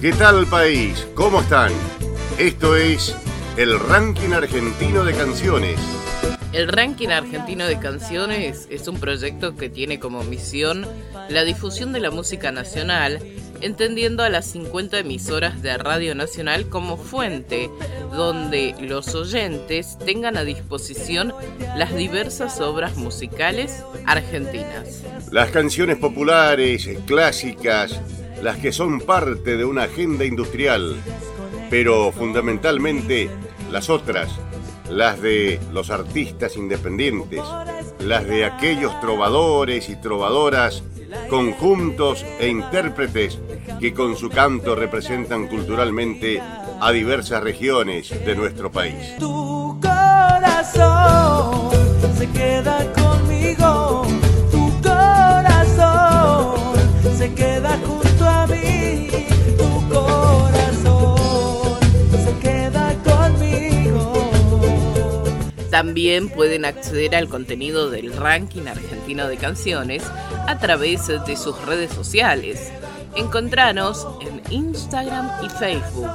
¿Qué tal país? ¿Cómo están? Esto es el Ranking Argentino de Canciones. El Ranking Argentino de Canciones es un proyecto que tiene como misión la difusión de la música nacional, entendiendo a las 50 emisoras de Radio Nacional como fuente, donde los oyentes tengan a disposición las diversas obras musicales argentinas. Las canciones populares, clásicas, las que son parte de una agenda industrial, pero fundamentalmente las otras, las de los artistas independientes, las de aquellos trovadores y trovadoras, conjuntos e intérpretes que con su canto representan culturalmente a diversas regiones de nuestro país. Tu corazón se queda conmigo, También pueden acceder al contenido del ranking argentino de canciones a través de sus redes sociales. Encontranos en Instagram y Facebook.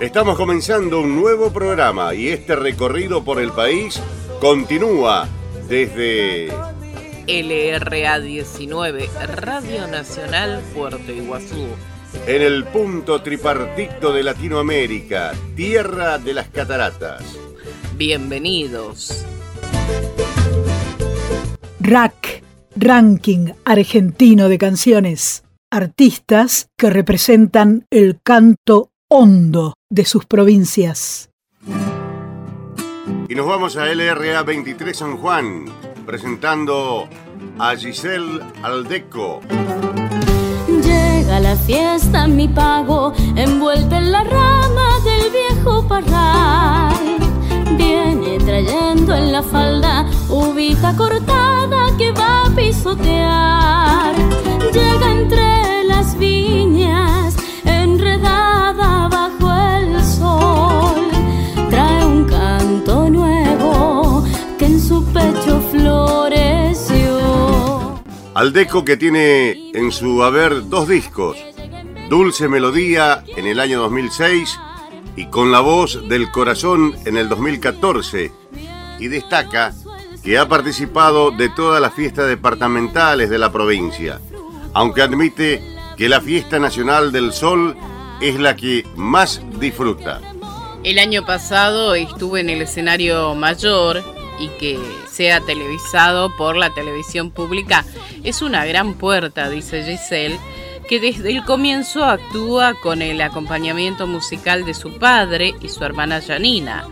Estamos comenzando un nuevo programa y este recorrido por el país continúa desde LRA 19, Radio Nacional Puerto Iguazú. en el punto tripartito de Latinoamérica, tierra de las cataratas. Bienvenidos. RAC, Ranking Argentino de Canciones. Artistas que representan el canto hondo de sus provincias. Y nos vamos a LRA 23 San Juan, presentando a Giselle Aldeco. Llega la fiesta, mi pago, envuelta en la rama del viejo parral. La falda ubita cortada que va a pisotear. Llega entre las viñas, enredada bajo el sol. Trae un canto nuevo que en su pecho floreció. Aldeco que tiene en su haber dos discos, Dulce Melodía en el año 2006 y Con la voz del corazón en el 2014. Y destaca que ha participado de todas las fiestas departamentales de la provincia, aunque admite que la fiesta nacional del sol es la que más disfruta. El año pasado estuve en el escenario mayor y que sea televisado por la televisión pública es una gran puerta, dice Giselle, que desde el comienzo actúa con el acompañamiento musical de su padre y su hermana Janina.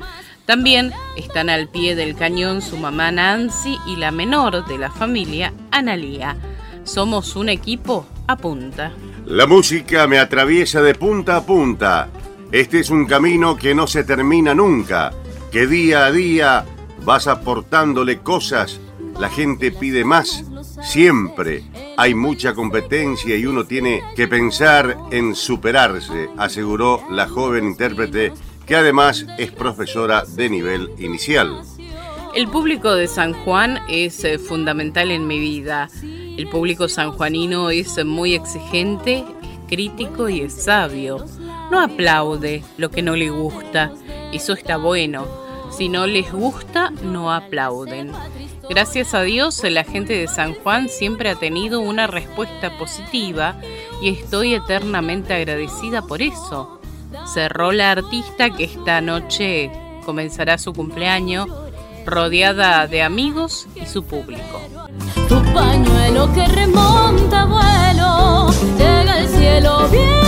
También están al pie del cañón su mamá Nancy y la menor de la familia, Analía. Somos un equipo a punta. La música me atraviesa de punta a punta. Este es un camino que no se termina nunca, que día a día vas aportándole cosas, la gente pide más, siempre hay mucha competencia y uno tiene que pensar en superarse, aseguró la joven intérprete que además es profesora de nivel inicial. El público de San Juan es eh, fundamental en mi vida. El público sanjuanino es muy exigente, es crítico y es sabio. No aplaude lo que no le gusta. Eso está bueno. Si no les gusta, no aplauden. Gracias a Dios, la gente de San Juan siempre ha tenido una respuesta positiva y estoy eternamente agradecida por eso. Cerró la artista que esta noche comenzará su cumpleaños rodeada de amigos y su público. Tu pañuelo que remonta vuelo, llega al cielo, viene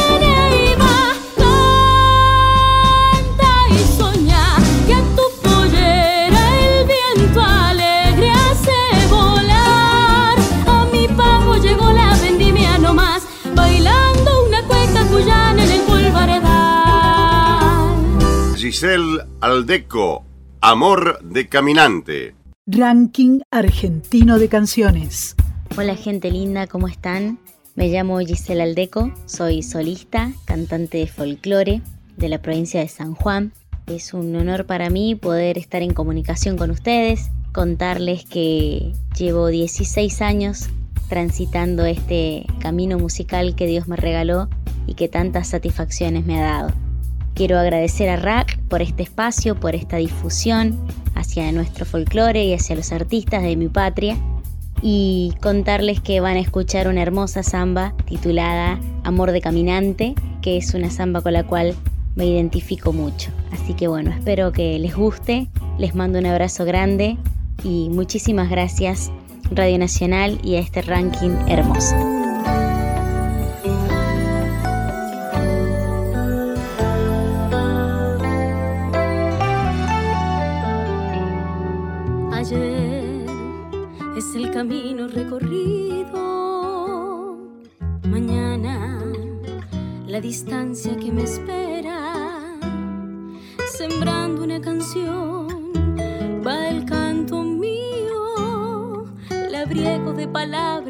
Giselle Aldeco, Amor de Caminante. Ranking argentino de canciones. Hola gente linda, ¿cómo están? Me llamo Gisela Aldeco, soy solista, cantante de folclore de la provincia de San Juan. Es un honor para mí poder estar en comunicación con ustedes, contarles que llevo 16 años transitando este camino musical que Dios me regaló y que tantas satisfacciones me ha dado. Quiero agradecer a RAC por este espacio, por esta difusión hacia nuestro folclore y hacia los artistas de mi patria y contarles que van a escuchar una hermosa samba titulada Amor de Caminante, que es una samba con la cual me identifico mucho. Así que bueno, espero que les guste, les mando un abrazo grande y muchísimas gracias Radio Nacional y a este ranking hermoso. Distancia que me espera. Sembrando una canción va el canto mío, labriego de palabras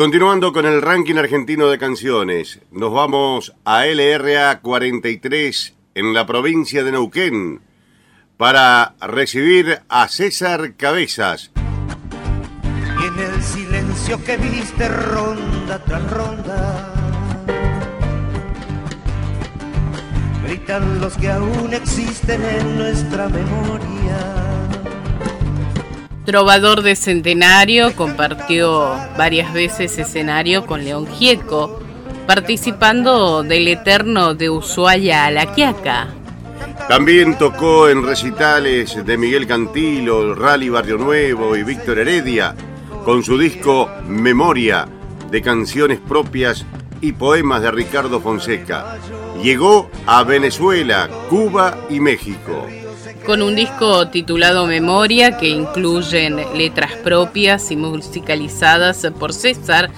continuando con el ranking argentino de canciones, nos vamos a LRA 43 en la provincia de Neuquén para recibir a César Cabezas. Y en el silencio que viste ronda tras ronda, gritan los que aún existen en nuestra memoria. Trovador de Centenario compartió varias veces escenario con León Gieco, participando del Eterno de Ushuaia a la Quiaca. También tocó en recitales de Miguel Cantilo, Rally Barrio Nuevo y Víctor Heredia, con su disco Memoria, de canciones propias y poemas de Ricardo Fonseca. Llegó a Venezuela, Cuba y México con un disco titulado Memoria que incluyen letras propias y musicalizadas por César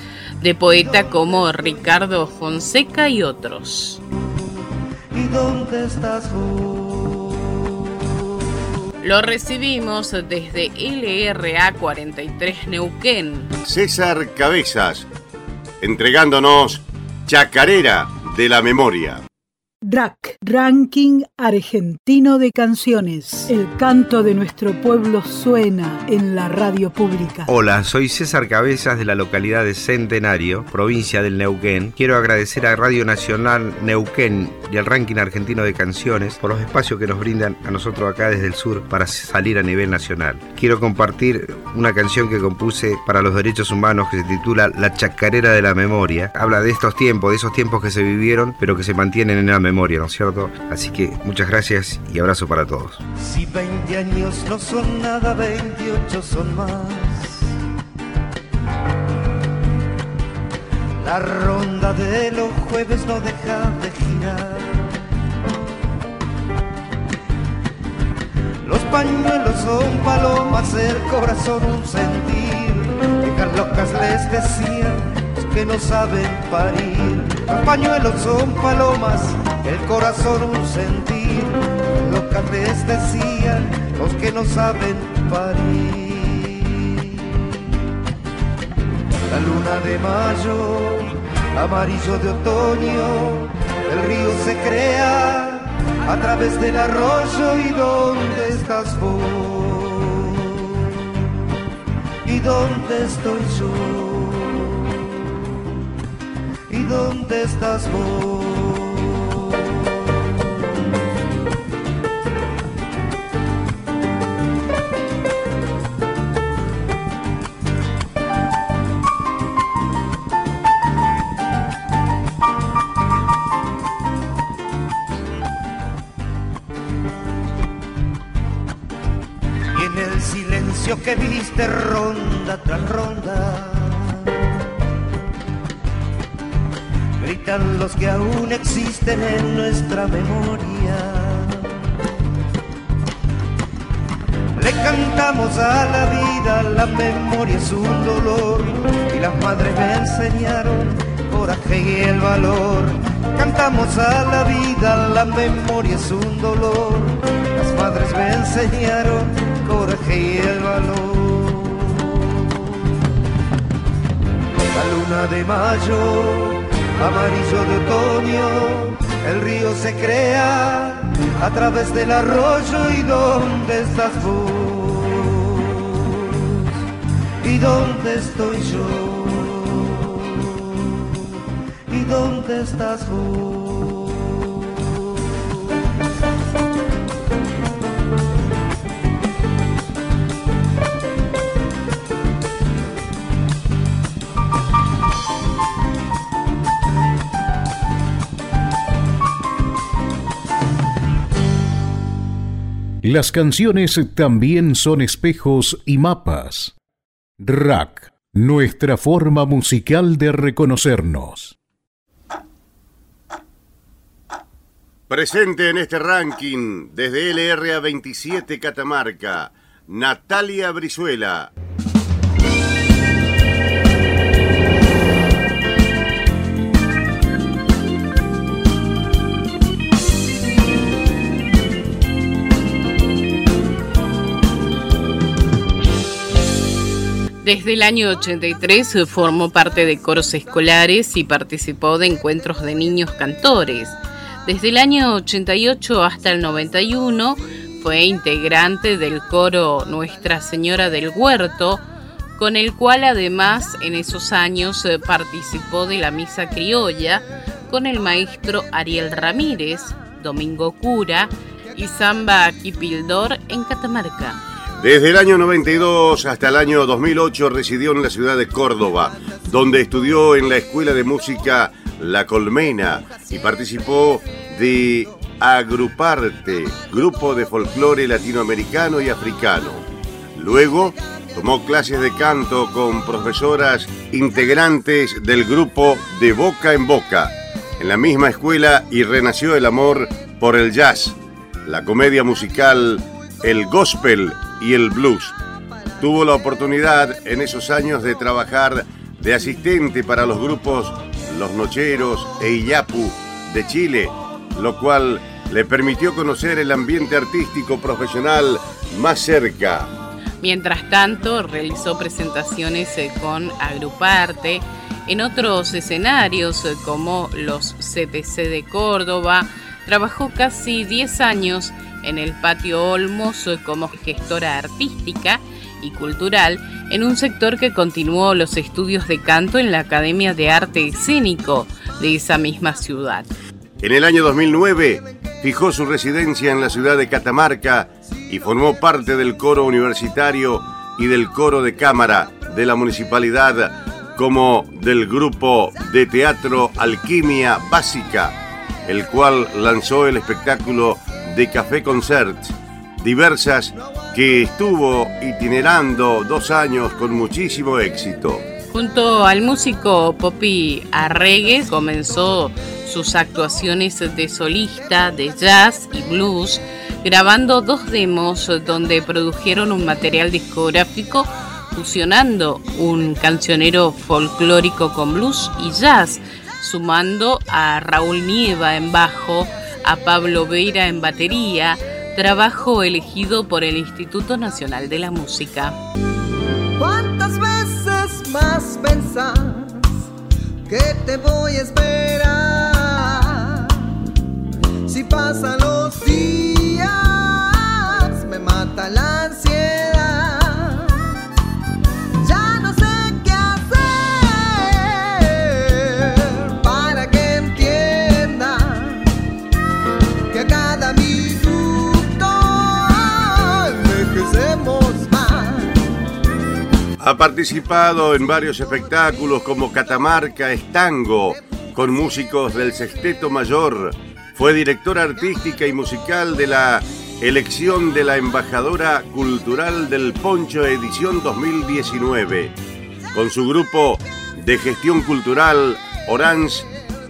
de poeta como Ricardo Fonseca y otros. ¿Y dónde estás Lo recibimos desde LRA 43 Neuquén. César Cabezas, entregándonos Chacarera de la Memoria. DRAC, Ranking Argentino de Canciones. El canto de nuestro pueblo suena en la radio pública. Hola, soy César Cabezas de la localidad de Centenario, provincia del Neuquén. Quiero agradecer a Radio Nacional Neuquén y al Ranking Argentino de Canciones por los espacios que nos brindan a nosotros acá desde el sur para salir a nivel nacional. Quiero compartir una canción que compuse para los derechos humanos que se titula La Chacarera de la Memoria. Habla de estos tiempos, de esos tiempos que se vivieron, pero que se mantienen en la memoria memoria, ¿no es cierto? Así que muchas gracias y abrazo para todos. Si 20 años no son nada, 28 son más. La ronda de los jueves no deja de girar. Los pañuelos son palomas, el corazón un sentir. Viejas locas les decían que no saben parir. Los pañuelos son palomas, el corazón un sentir, lo que les decían los que no saben parir. La luna de mayo, amarillo de otoño, el río se crea a través del arroyo y dónde estás vos y dónde estoy yo y dónde estás vos. Que viste ronda tras ronda. Gritan los que aún existen en nuestra memoria. Le cantamos a la vida, la memoria es un dolor y las madres me enseñaron coraje y el valor. Cantamos a la vida, la memoria es un dolor, las madres me enseñaron y el valor. La luna de mayo, amarillo de otoño, el río se crea a través del arroyo y dónde estás vos y dónde estoy yo y dónde estás vos. Las canciones también son espejos y mapas. Rack, nuestra forma musical de reconocernos. Presente en este ranking desde LRA 27 Catamarca, Natalia Brizuela. Desde el año 83 formó parte de coros escolares y participó de encuentros de niños cantores. Desde el año 88 hasta el 91 fue integrante del coro Nuestra Señora del Huerto, con el cual además en esos años eh, participó de la misa criolla con el maestro Ariel Ramírez, Domingo Cura y Samba Kipildor en Catamarca. Desde el año 92 hasta el año 2008 residió en la ciudad de Córdoba, donde estudió en la Escuela de Música La Colmena y participó de Agruparte, grupo de folclore latinoamericano y africano. Luego Tomó clases de canto con profesoras integrantes del grupo De Boca en Boca, en la misma escuela y renació el amor por el jazz, la comedia musical, el gospel y el blues. Tuvo la oportunidad en esos años de trabajar de asistente para los grupos Los Nocheros e Iyapu de Chile, lo cual le permitió conocer el ambiente artístico profesional más cerca. Mientras tanto, realizó presentaciones eh, con Agruparte en otros escenarios eh, como los CPC de Córdoba. Trabajó casi 10 años en el Patio Olmos como gestora artística y cultural en un sector que continuó los estudios de canto en la Academia de Arte Escénico de esa misma ciudad. En el año 2009 fijó su residencia en la ciudad de Catamarca y formó parte del coro universitario y del coro de cámara de la municipalidad como del grupo de teatro Alquimia Básica, el cual lanzó el espectáculo de Café Concert, diversas que estuvo itinerando dos años con muchísimo éxito. Junto al músico Poppy Arregues comenzó sus actuaciones de solista de jazz y blues grabando dos demos donde produjeron un material discográfico fusionando un cancionero folclórico con blues y jazz, sumando a Raúl Nieva en bajo, a Pablo Veira en batería, trabajo elegido por el Instituto Nacional de la Música. ¿Cuántas veces más pensás que te voy a esperar? Si pasan los días la Ha participado en varios espectáculos como Catamarca Estango, con músicos del Sexteto Mayor. Fue directora artística y musical de la Elección de la Embajadora Cultural del Poncho edición 2019. Con su grupo de gestión cultural, Orange,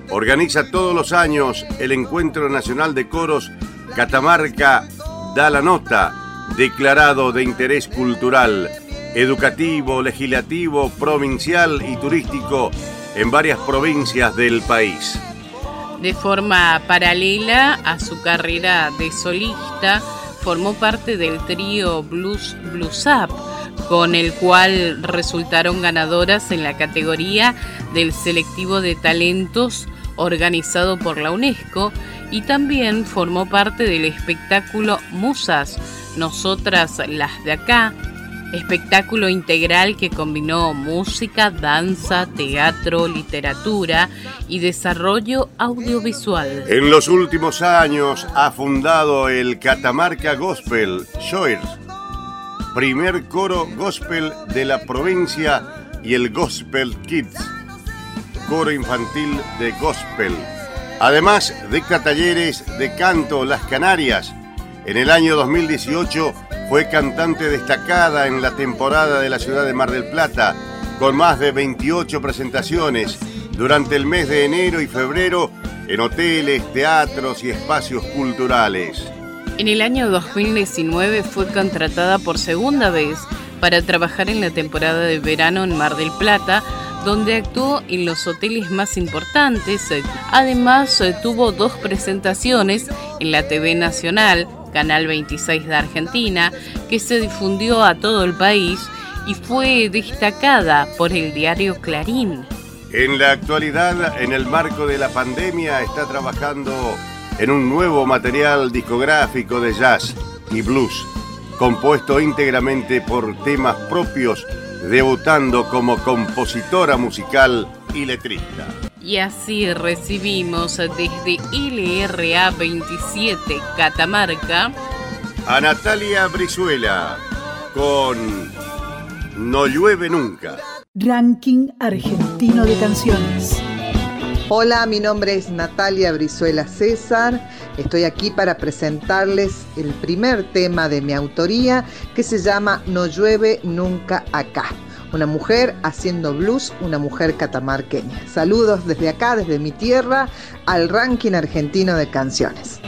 organiza todos los años el Encuentro Nacional de Coros Catamarca da la nota, declarado de interés cultural, educativo, legislativo, provincial y turístico en varias provincias del país. De forma paralela a su carrera de solista, formó parte del trío Blues Blues Up, con el cual resultaron ganadoras en la categoría del selectivo de talentos organizado por la UNESCO y también formó parte del espectáculo Musas, Nosotras las de acá, espectáculo integral que combinó música, danza, teatro, literatura y desarrollo audiovisual. En los últimos años ha fundado el Catamarca Gospel Shoers, primer coro gospel de la provincia y el Gospel Kids, coro infantil de gospel. Además, dicta talleres de canto Las Canarias. En el año 2018 fue cantante destacada en la temporada de la ciudad de Mar del Plata, con más de 28 presentaciones durante el mes de enero y febrero en hoteles, teatros y espacios culturales. En el año 2019 fue contratada por segunda vez para trabajar en la temporada de verano en Mar del Plata, donde actuó en los hoteles más importantes. Además, tuvo dos presentaciones en la TV Nacional, Canal 26 de Argentina, que se difundió a todo el país y fue destacada por el diario Clarín. En la actualidad, en el marco de la pandemia, está trabajando en un nuevo material discográfico de jazz y blues, compuesto íntegramente por temas propios, debutando como compositora musical y letrista. Y así recibimos desde LRA 27 Catamarca a Natalia Brizuela con No llueve nunca. Ranking argentino de canciones. Hola, mi nombre es Natalia Brizuela César. Estoy aquí para presentarles el primer tema de mi autoría que se llama No llueve nunca acá. Una mujer haciendo blues, una mujer catamarqueña. Saludos desde acá, desde mi tierra, al ranking argentino de canciones.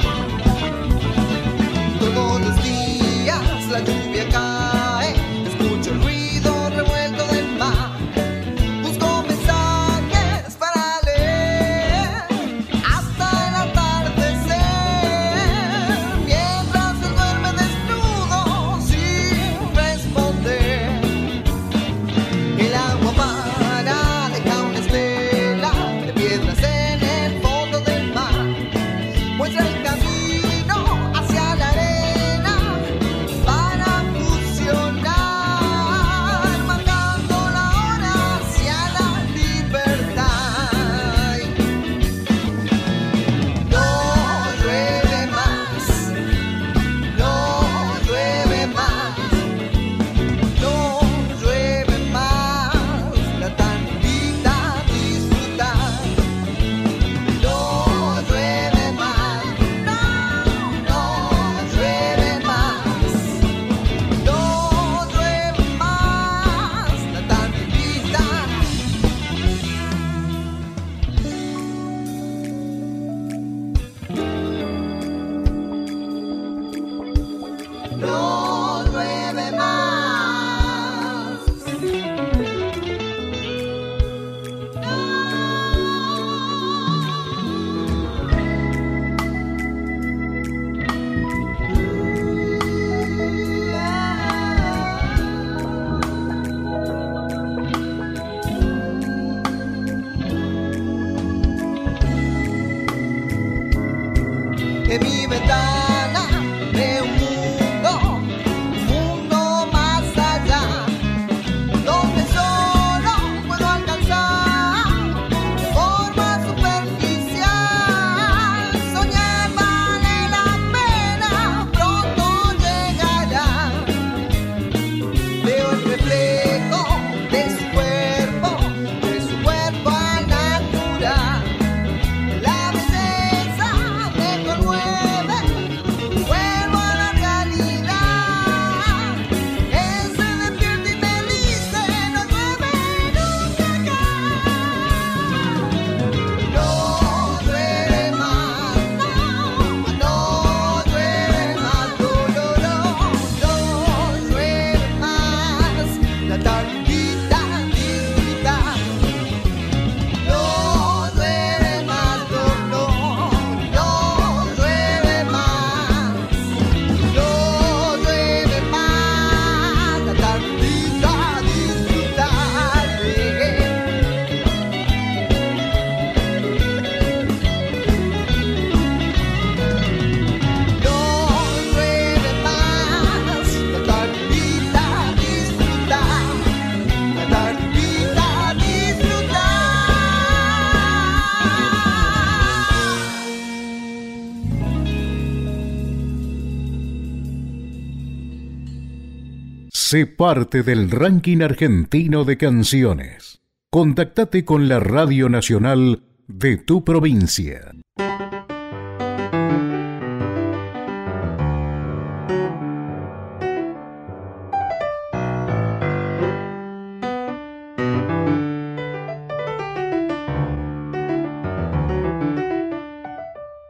Sé parte del ranking argentino de canciones. Contactate con la Radio Nacional de tu provincia.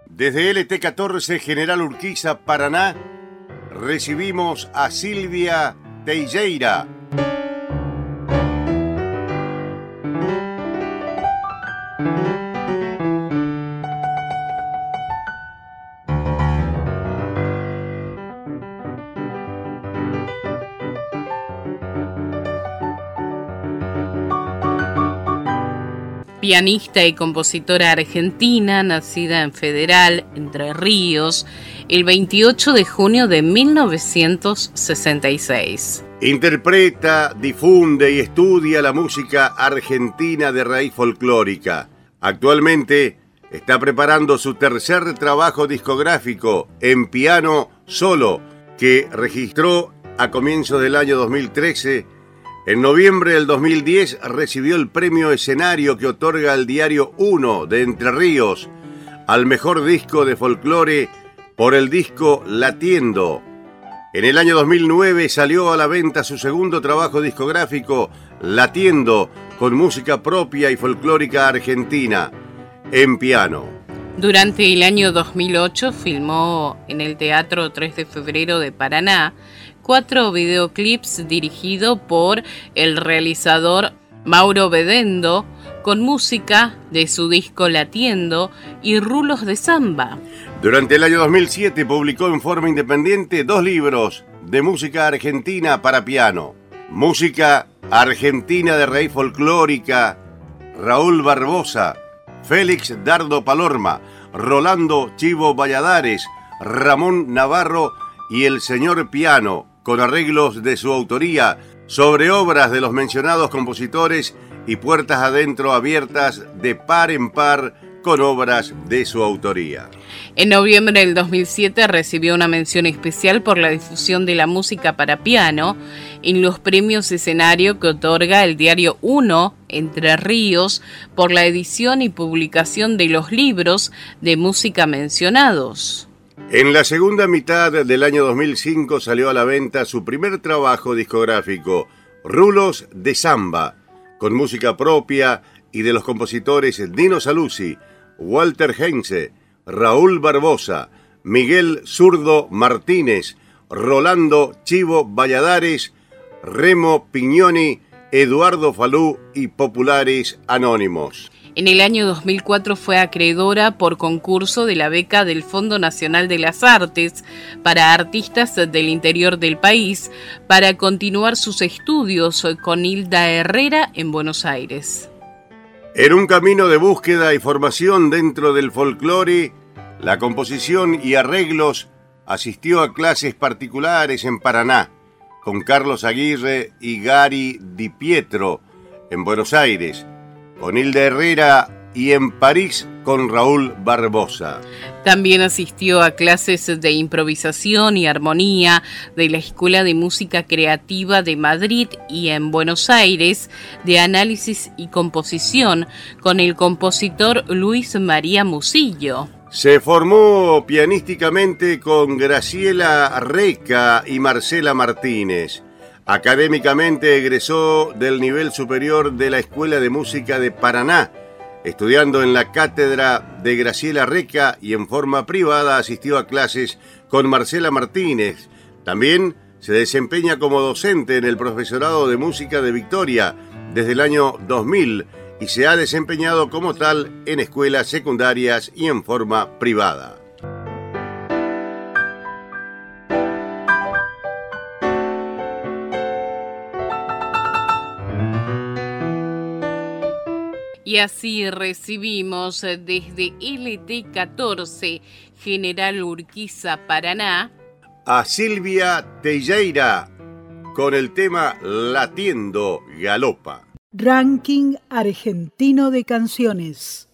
Desde LT14 General Urquiza, Paraná, recibimos a Silvia de pianista y compositora argentina, nacida en Federal, Entre Ríos, el 28 de junio de 1966. Interpreta, difunde y estudia la música argentina de raíz folclórica. Actualmente está preparando su tercer trabajo discográfico en piano solo, que registró a comienzos del año 2013. En noviembre del 2010 recibió el premio escenario que otorga el diario 1 de Entre Ríos al mejor disco de folclore por el disco Latiendo. En el año 2009 salió a la venta su segundo trabajo discográfico, Latiendo, con música propia y folclórica argentina, en piano. Durante el año 2008 filmó en el Teatro 3 de Febrero de Paraná cuatro videoclips dirigidos por el realizador Mauro Bedendo con música de su disco Latiendo y rulos de samba. Durante el año 2007 publicó en forma independiente dos libros de música argentina para piano. Música argentina de raíz folclórica, Raúl Barbosa, Félix Dardo Palorma, Rolando Chivo Valladares, Ramón Navarro y el señor Piano, con arreglos de su autoría sobre obras de los mencionados compositores y puertas adentro abiertas de par en par con obras de su autoría. En noviembre del 2007 recibió una mención especial por la difusión de la música para piano en los premios escenario que otorga el diario 1 Entre Ríos por la edición y publicación de los libros de música mencionados. En la segunda mitad del año 2005 salió a la venta su primer trabajo discográfico, Rulos de Samba, con música propia y de los compositores Dino Saluzzi, Walter Heinze, Raúl Barbosa, Miguel Zurdo Martínez, Rolando Chivo Valladares, Remo Pignoni, Eduardo Falú y Populares Anónimos. En el año 2004 fue acreedora por concurso de la beca del Fondo Nacional de las Artes para artistas del interior del país para continuar sus estudios con Hilda Herrera en Buenos Aires. En un camino de búsqueda y formación dentro del folclore, la composición y arreglos asistió a clases particulares en Paraná con Carlos Aguirre y Gary Di Pietro en Buenos Aires, con Hilda Herrera y en París con Raúl Barbosa. También asistió a clases de improvisación y armonía de la Escuela de Música Creativa de Madrid y en Buenos Aires de análisis y composición con el compositor Luis María Musillo. Se formó pianísticamente con Graciela Reca y Marcela Martínez. Académicamente egresó del nivel superior de la Escuela de Música de Paraná, estudiando en la cátedra de Graciela Reca y en forma privada asistió a clases con Marcela Martínez. También se desempeña como docente en el profesorado de música de Victoria desde el año 2000 y se ha desempeñado como tal en escuelas secundarias y en forma privada. Y así recibimos desde LT14 General Urquiza, Paraná, a Silvia Telleira con el tema Latiendo Galopa. Ranking argentino de canciones.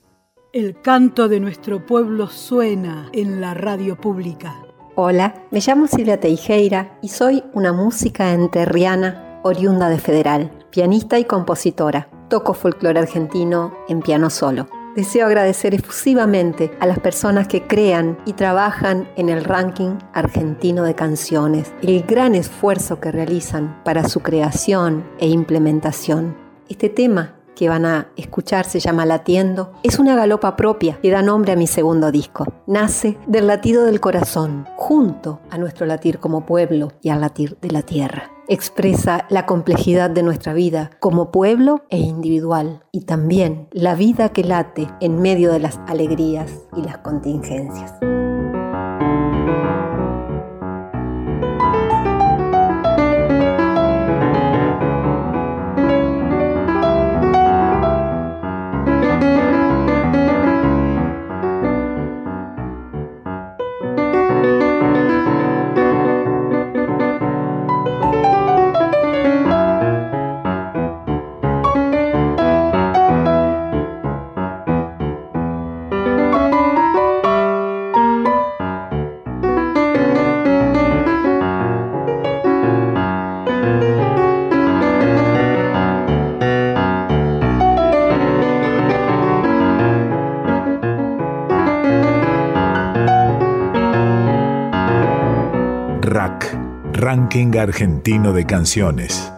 El canto de nuestro pueblo suena en la radio pública. Hola, me llamo Silvia Teijeira y soy una música enterriana oriunda de Federal, pianista y compositora. Toco folclore argentino en piano solo. Deseo agradecer efusivamente a las personas que crean y trabajan en el ranking argentino de canciones, el gran esfuerzo que realizan para su creación e implementación. Este tema que van a escuchar se llama Latiendo, es una galopa propia que da nombre a mi segundo disco. Nace del latido del corazón, junto a nuestro latir como pueblo y al latir de la tierra. Expresa la complejidad de nuestra vida como pueblo e individual y también la vida que late en medio de las alegrías y las contingencias. Ranking argentino de canciones.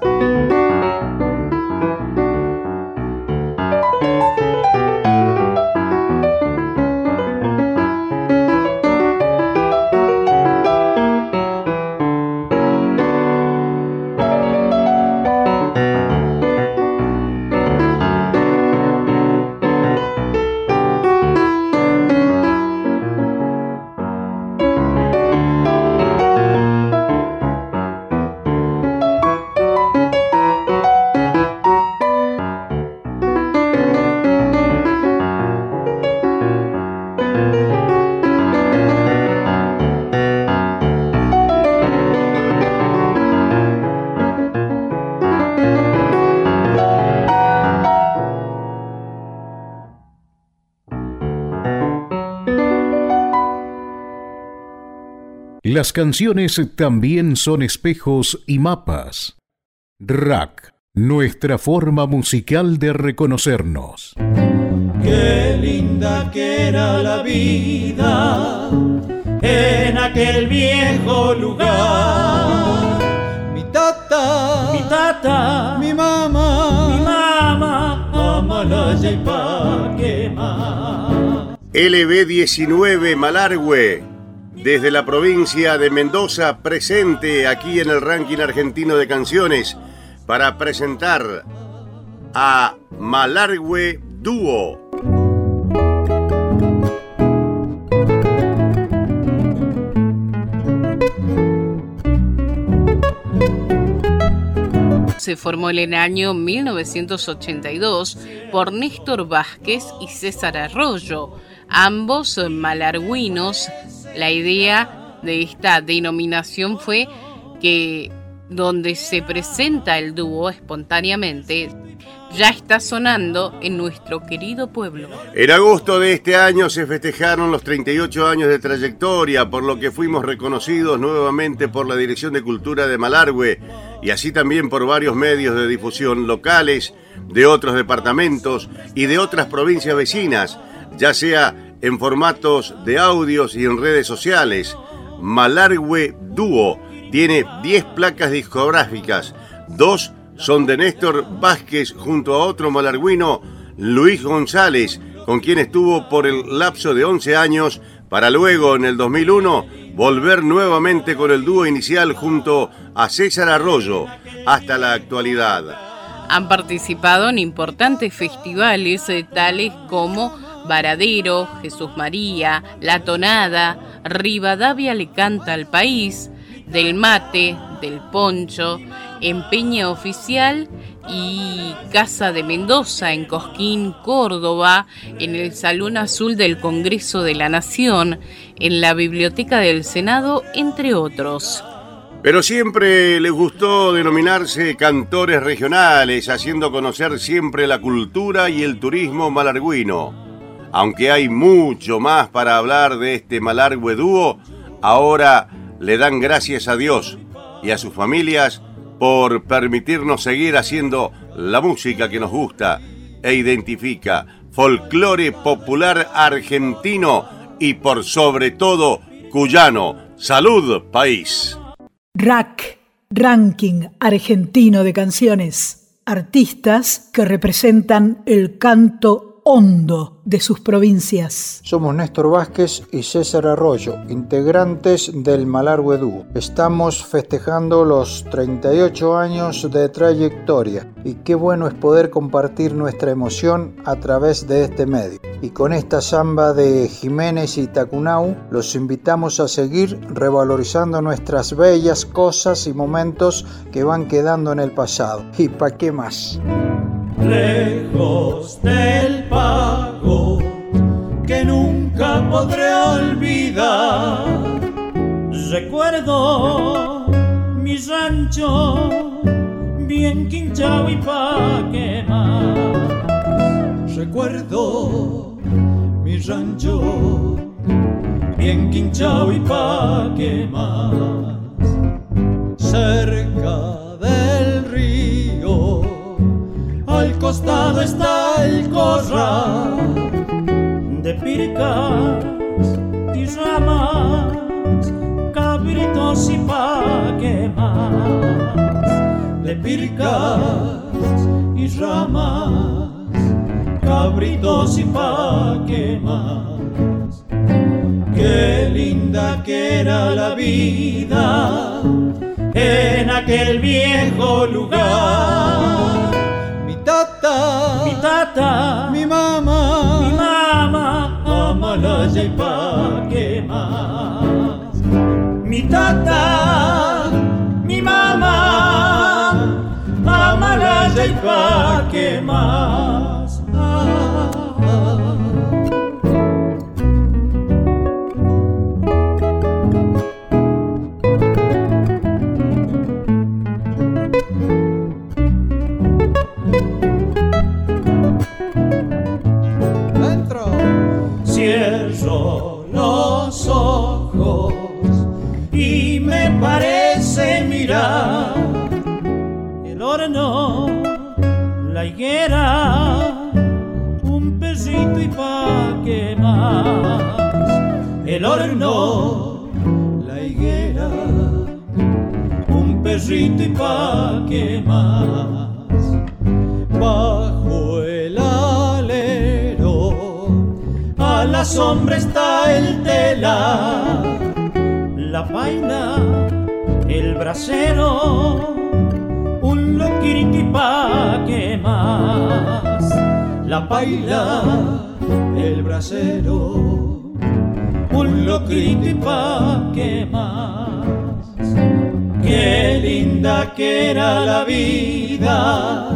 Las canciones también son espejos y mapas. Rack, nuestra forma musical de reconocernos. Qué linda que era la vida en aquel viejo lugar. Mi tata, Mi tata, mi mamá, mi mamá, Amalaya y Paquema. LB19 Malargüe, desde la provincia de Mendoza, presente aquí en el ranking argentino de canciones para presentar a Malargüe Dúo. Se formó en el año 1982 por Néstor Vázquez y César Arroyo, ambos malarguinos. La idea de esta denominación fue que donde se presenta el dúo espontáneamente, ya está sonando en nuestro querido pueblo. En agosto de este año se festejaron los 38 años de trayectoria, por lo que fuimos reconocidos nuevamente por la Dirección de Cultura de Malargüe y así también por varios medios de difusión locales, de otros departamentos y de otras provincias vecinas, ya sea en formatos de audios y en redes sociales. Malargüe Dúo tiene 10 placas discográficas, dos son de Néstor Vázquez junto a otro malarguino, Luis González, con quien estuvo por el lapso de 11 años, para luego en el 2001 volver nuevamente con el dúo inicial junto a César Arroyo, hasta la actualidad. Han participado en importantes festivales eh, tales como Varadero, Jesús María, La Tonada, Rivadavia le canta al país, Del Mate, Del Poncho, Empeña Oficial y Casa de Mendoza en Cosquín, Córdoba, en el Salón Azul del Congreso de la Nación, en la Biblioteca del Senado, entre otros. Pero siempre les gustó denominarse cantores regionales, haciendo conocer siempre la cultura y el turismo malarguino. Aunque hay mucho más para hablar de este malargüe dúo, ahora le dan gracias a Dios y a sus familias por permitirnos seguir haciendo la música que nos gusta e identifica, folclore popular argentino y por sobre todo cuyano. Salud, país. Rack, Ranking Argentino de Canciones. Artistas que representan el canto hondo de sus provincias. Somos Néstor Vázquez y César Arroyo, integrantes del Malargüe Dúo. Estamos festejando los 38 años de trayectoria y qué bueno es poder compartir nuestra emoción a través de este medio. Y con esta samba de Jiménez y Tacunau los invitamos a seguir revalorizando nuestras bellas cosas y momentos que van quedando en el pasado. ¿Y para qué más? Lejos del pago que nunca podré olvidar. Recuerdo mi rancho bien quinchao y pa' quemar. Recuerdo mi rancho bien quinchao y pa' quemar. Cerca costado está el corral de pircas y ramas, cabritos y pa' quemar. de pircas y ramas, cabritos y pa' qué más. Qué linda que era la vida en aquel viejo lugar. Tata, mi mamá, mi mamá, Amalaya y pa' qué más. Mi tata, mi mamá, Amalaya y pa' qué más. La higuera, un pesito y pa' qué más. El horno, la higuera, un perrito y pa' qué más. Bajo el alero a la sombra está el telar, la paina, el brasero, pa' que más. La paila, el brasero, un loquiriti pa' que más. Qué linda que era la vida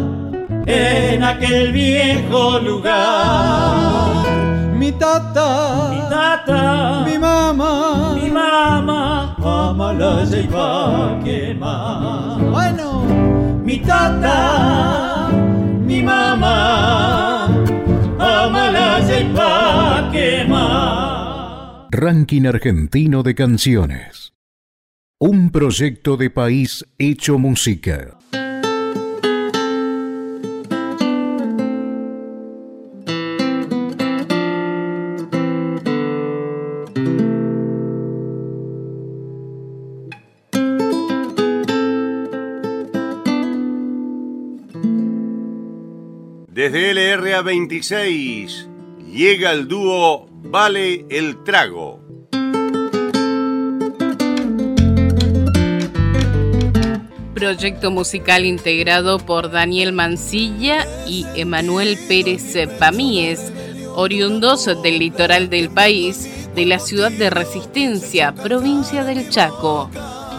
en aquel viejo lugar. Mi tata, mi tata, mi mamá, mi mamá, Amalaya y pa' qué más. Bueno, mi tata, mi mamá, Amalaya y pa' qué más. Ranking Argentino de Canciones. Un proyecto de país hecho música. Desde LRA 26 llega el dúo Vale el Trago. Proyecto musical integrado por Daniel Mancilla y Emanuel Pérez Pamíes, oriundos del litoral del país, de la ciudad de Resistencia, provincia del Chaco.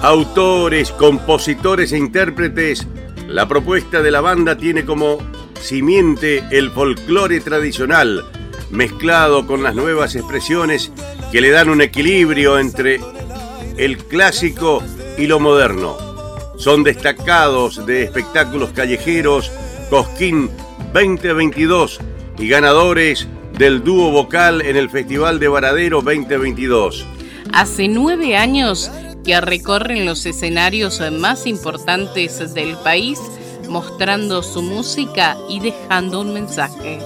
Autores, compositores e intérpretes, la propuesta de la banda tiene como simiente el folclore tradicional, mezclado con las nuevas expresiones que le dan un equilibrio entre el clásico y lo moderno. Son destacados de espectáculos callejeros Cosquín 2022 y ganadores del dúo vocal en el Festival de Varadero 2022. Hace nueve años que recorren los escenarios más importantes del país mostrando su música y dejando un mensaje.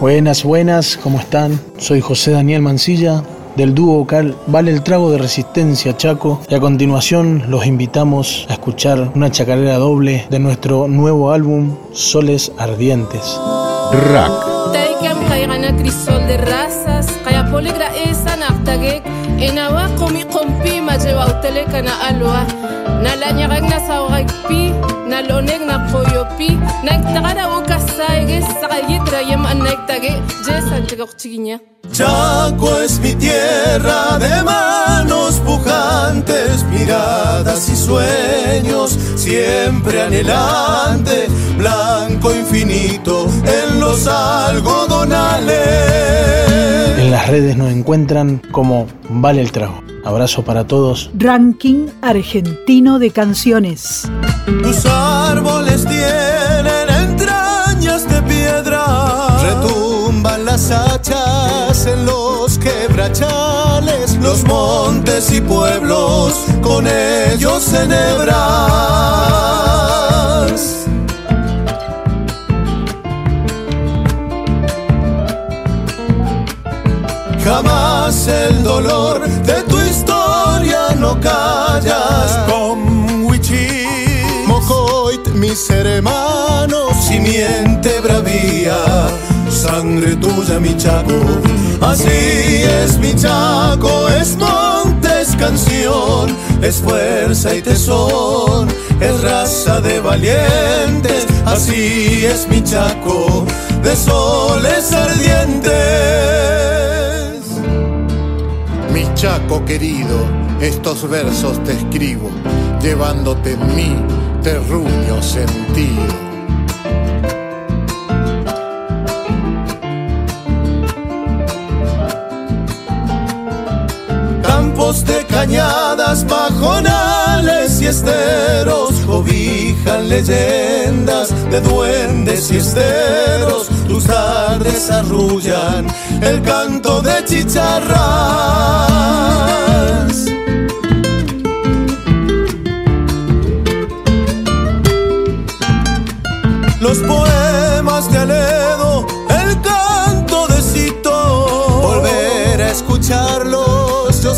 Buenas, buenas, ¿cómo están? Soy José Daniel Mancilla del dúo vocal Vale el Trago de Resistencia Chaco y a continuación los invitamos a escuchar una chacarera doble de nuestro nuevo álbum Soles Ardientes. Rak. Taikam kay gana crisol de razas, kaya poligra esa naftagek, enawa komi kompi majewa utele. Na la nyagag na saurag pi, na loneg na koyo pi, na ikhtagara uka saige, yem an jesan tigok chiginya. Chaco es mi tierra de mar. Siempre anhelante, blanco infinito en los algodonales. En las redes nos encuentran como Vale el Trago. Abrazo para todos. Ranking Argentino de Canciones. Tus árboles tienen los montes y pueblos, con ellos enhebras. Jamás el dolor de tu historia no callas. Con Mocoit, mis hermanos, simiente bravía sangre tuya mi chaco. Así es mi chaco, es montes canción, es fuerza y tesón, es raza de valientes. Así es mi chaco, de soles ardientes. Mi chaco querido, estos versos te escribo, llevándote mi terruño sentido. De cañadas, pajonales y esteros cobijan leyendas de duendes y esteros. Tus tardes arrullan el canto de chicharras. Los poemas de Aledo, el canto de Cito, volver a escucharlos yo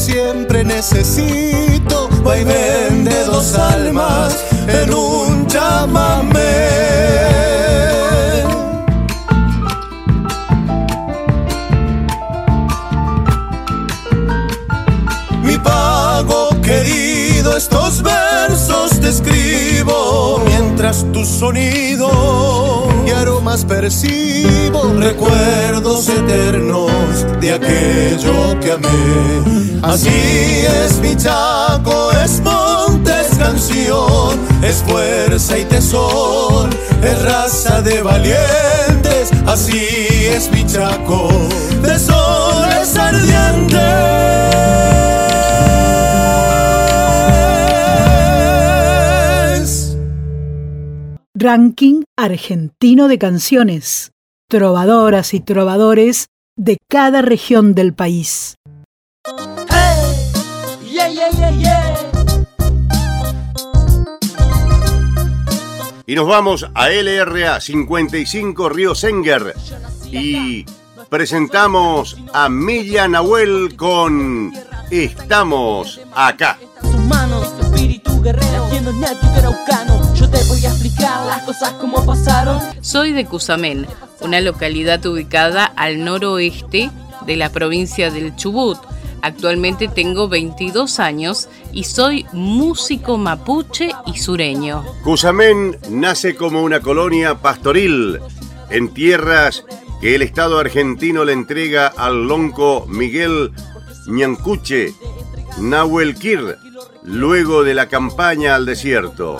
siempre necesito. Vaivén de dos almas en un chamamé. Mi pago querido, estos versos te escribo mientras tu sonido y aromas percibo, recuerdos eternos de aquello que amé. Así es mi chaco, es montes canción, es fuerza y tesón, es raza de valientes. Así es mi chaco, de ardientes. Ranking argentino de canciones. Trovadoras y trovadores de cada región del país. Yeah, yeah, yeah, yeah. Y nos vamos a LRA 55 Río Senger y presentamos a Milla Nahuel con Estamos acá. sus manos, espíritu guerrero, haciendo neto araucano. Yo te voy a explicar las cosas como pasaron. Soy de Cusamén, una localidad ubicada al noroeste de la provincia del Chubut. Actualmente tengo 22 años y soy músico mapuche y sureño. Cusamén nace como una colonia pastoril en tierras que el Estado argentino le entrega al lonco Miguel Ñancuche Nahuel Quir luego de la campaña al desierto.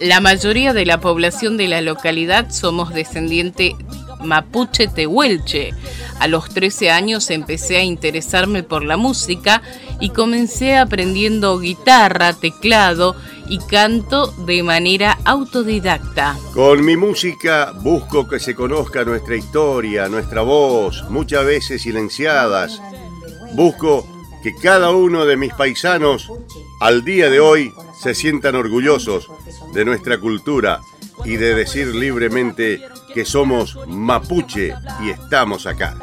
La mayoría de la población de la localidad somos descendiente mapuche tehuelche. A los 13 años empecé a interesarme por la música y comencé aprendiendo guitarra, teclado y canto de manera autodidacta. Con mi música busco que se conozca nuestra historia, nuestra voz, muchas veces silenciadas. Busco que cada uno de mis paisanos al día de hoy se sientan orgullosos de nuestra cultura y de decir libremente que somos mapuche y estamos acá.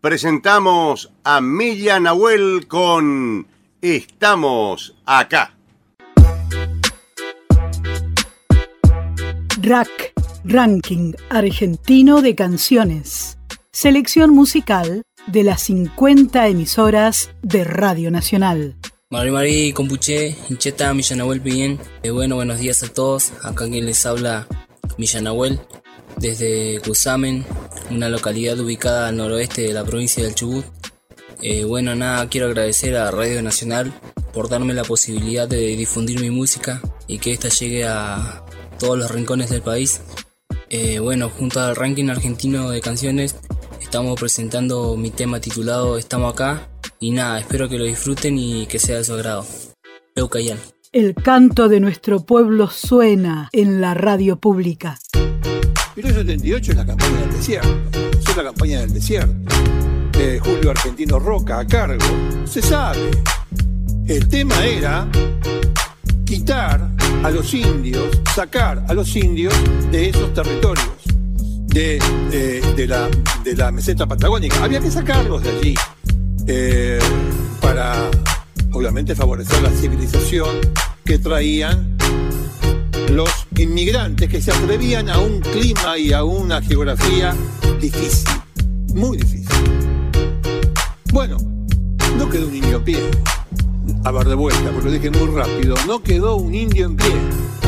Presentamos a Milla Nahuel con Estamos acá. RAC, Ranking Argentino de Canciones. Selección musical de las 50 emisoras de Radio Nacional. Mari Mari, Compuche, Hincheta, Millanahuel bien. Eh, bueno, buenos días a todos. Acá quien les habla Millanahuel desde Cusamen, una localidad ubicada al noroeste de la provincia del Chubut. Eh, bueno, nada, quiero agradecer a Radio Nacional por darme la posibilidad de difundir mi música y que ésta llegue a todos los rincones del país. Eh, bueno, junto al ranking argentino de canciones, estamos presentando mi tema titulado Estamos acá. Y nada, espero que lo disfruten y que sea de su agrado. Eucayán. El canto de nuestro pueblo suena en la radio pública. 1978 es la campaña del desierto. Es la campaña del desierto. De Julio Argentino Roca a cargo. Se sabe. El tema era quitar a los indios, sacar a los indios de esos territorios, de, de- la, de la meseta patagónica. Había que sacarlos de allí eh, para, obviamente, favorecer la civilización que traían los inmigrantes que se atrevían a un clima y a una geografía difícil, muy difícil. Bueno, no quedó un indio en pie. A ver de vuelta, porque lo dije muy rápido. No quedó un indio en pie.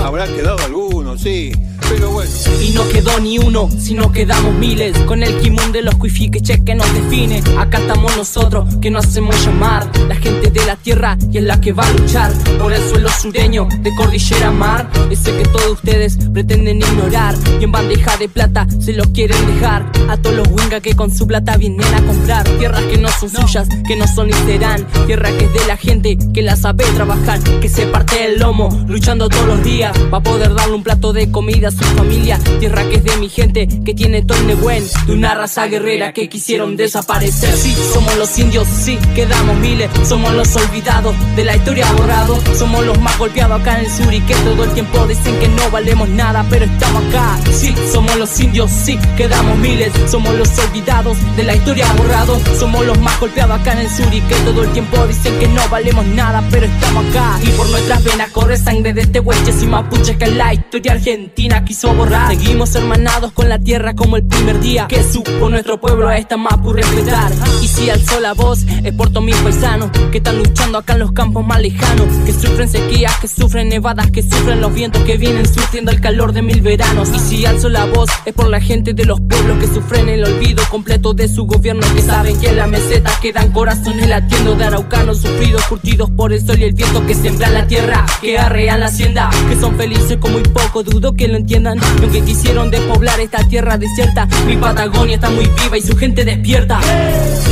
Habrá quedado alguno, sí. Pero bueno. Y no quedó ni uno, sino quedamos miles. Con el kimón de los cuifiques que nos define. Acá estamos nosotros, que nos hacemos llamar. La gente de la tierra y es la que va a luchar por el suelo sureño de Cordillera Mar. Ese que todos ustedes pretenden ignorar. Y en bandeja de plata se los quieren dejar. A todos los wingas que con su plata vienen a comprar. Tierras que no son suyas, que no son ni serán. Tierra que es de la gente que la sabe trabajar. Que se parte el lomo, luchando todos los días. Va a poder darle un plato de comida a su familia. Tierra que es de mi gente, que tiene negüen. De una raza guerrera que quisieron desaparecer. Sí, somos los indios, sí, quedamos miles. Somos los olvidados de la historia borrado. Somos los más golpeados acá en el sur y que todo el tiempo dicen que no valemos nada, pero estamos acá. Sí, somos los indios, sí, quedamos miles. Somos los olvidados de la historia borrado. Somos los más golpeados acá en el sur y que todo el tiempo dicen que no valemos nada, pero estamos acá. Y por nuestras venas corre sangre de este hueches y mapuches que la historia argentina Seguimos hermanados con la tierra como el primer día que supo nuestro pueblo a esta mapu respetar. Y si alzó la voz es por todos mis paisanos que están luchando acá en los campos más lejanos, que sufren sequías, que sufren nevadas, que sufren los vientos que vienen surtiendo el calor de mil veranos. Y si alzo la voz es por la gente de los pueblos que sufren el olvido completo de su gobierno, que saben que en la meseta quedan corazones latiendo de araucanos sufridos, curtidos por el sol y el viento que sembra la tierra, que arrean la hacienda, que son felices con muy poco, dudo que lo entiendan. Y aunque quisieron despoblar esta tierra desierta, mi Patagonia está muy viva y su gente despierta.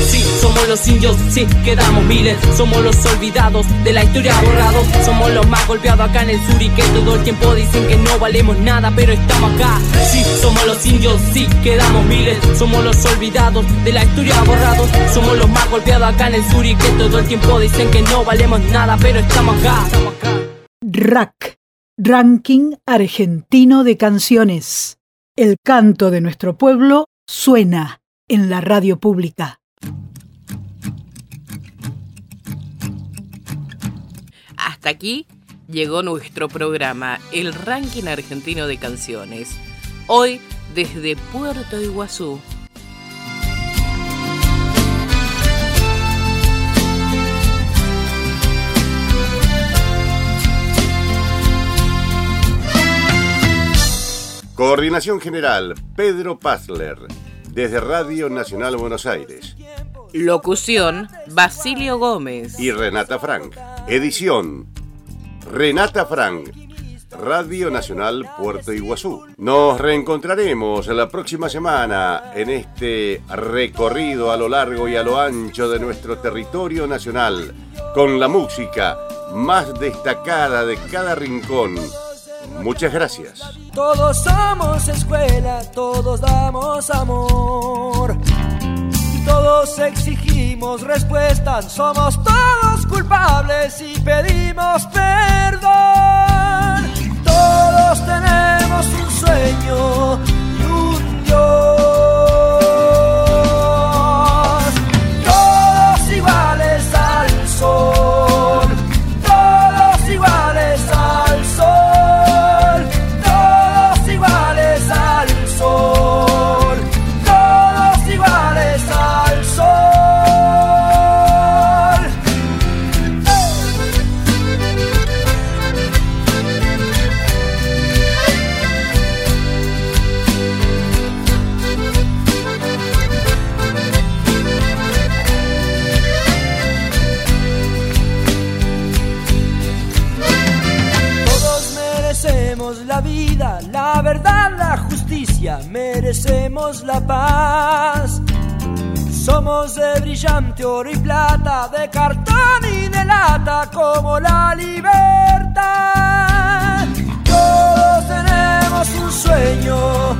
Sí, somos los indios, sí, quedamos miles, somos los olvidados de la historia borrados, somos los más golpeados acá en el sur y que todo el tiempo dicen que no valemos nada, pero estamos acá. Sí, somos los indios, sí, quedamos miles, somos los olvidados de la historia borrados, somos los más golpeados acá en el sur y que todo el tiempo dicen que no valemos nada, pero estamos acá. Estamos acá. RAC, Ranking Argentino de Canciones. El canto de nuestro pueblo suena en la radio pública. Hasta aquí llegó nuestro programa, el Ranking Argentino de Canciones. Hoy desde Puerto Iguazú. Coordinación General, Pedro Pazler, desde Radio Nacional Buenos Aires. Locución, Basilio Gómez. Y Renata Frank. Edición, Renata Frank. Radio Nacional Puerto Iguazú. Nos reencontraremos la próxima semana en este recorrido a lo largo y a lo ancho de nuestro territorio nacional, con la música más destacada de cada rincón. Muchas gracias. Todos somos escuela, todos damos amor. Todos exigimos respuestas, somos todos culpables y pedimos perdón. Todos tenemos un sueño queremos la paz. Somos de brillante oro y plata, de cartón y de lata, como la libertad. Todos tenemos un sueño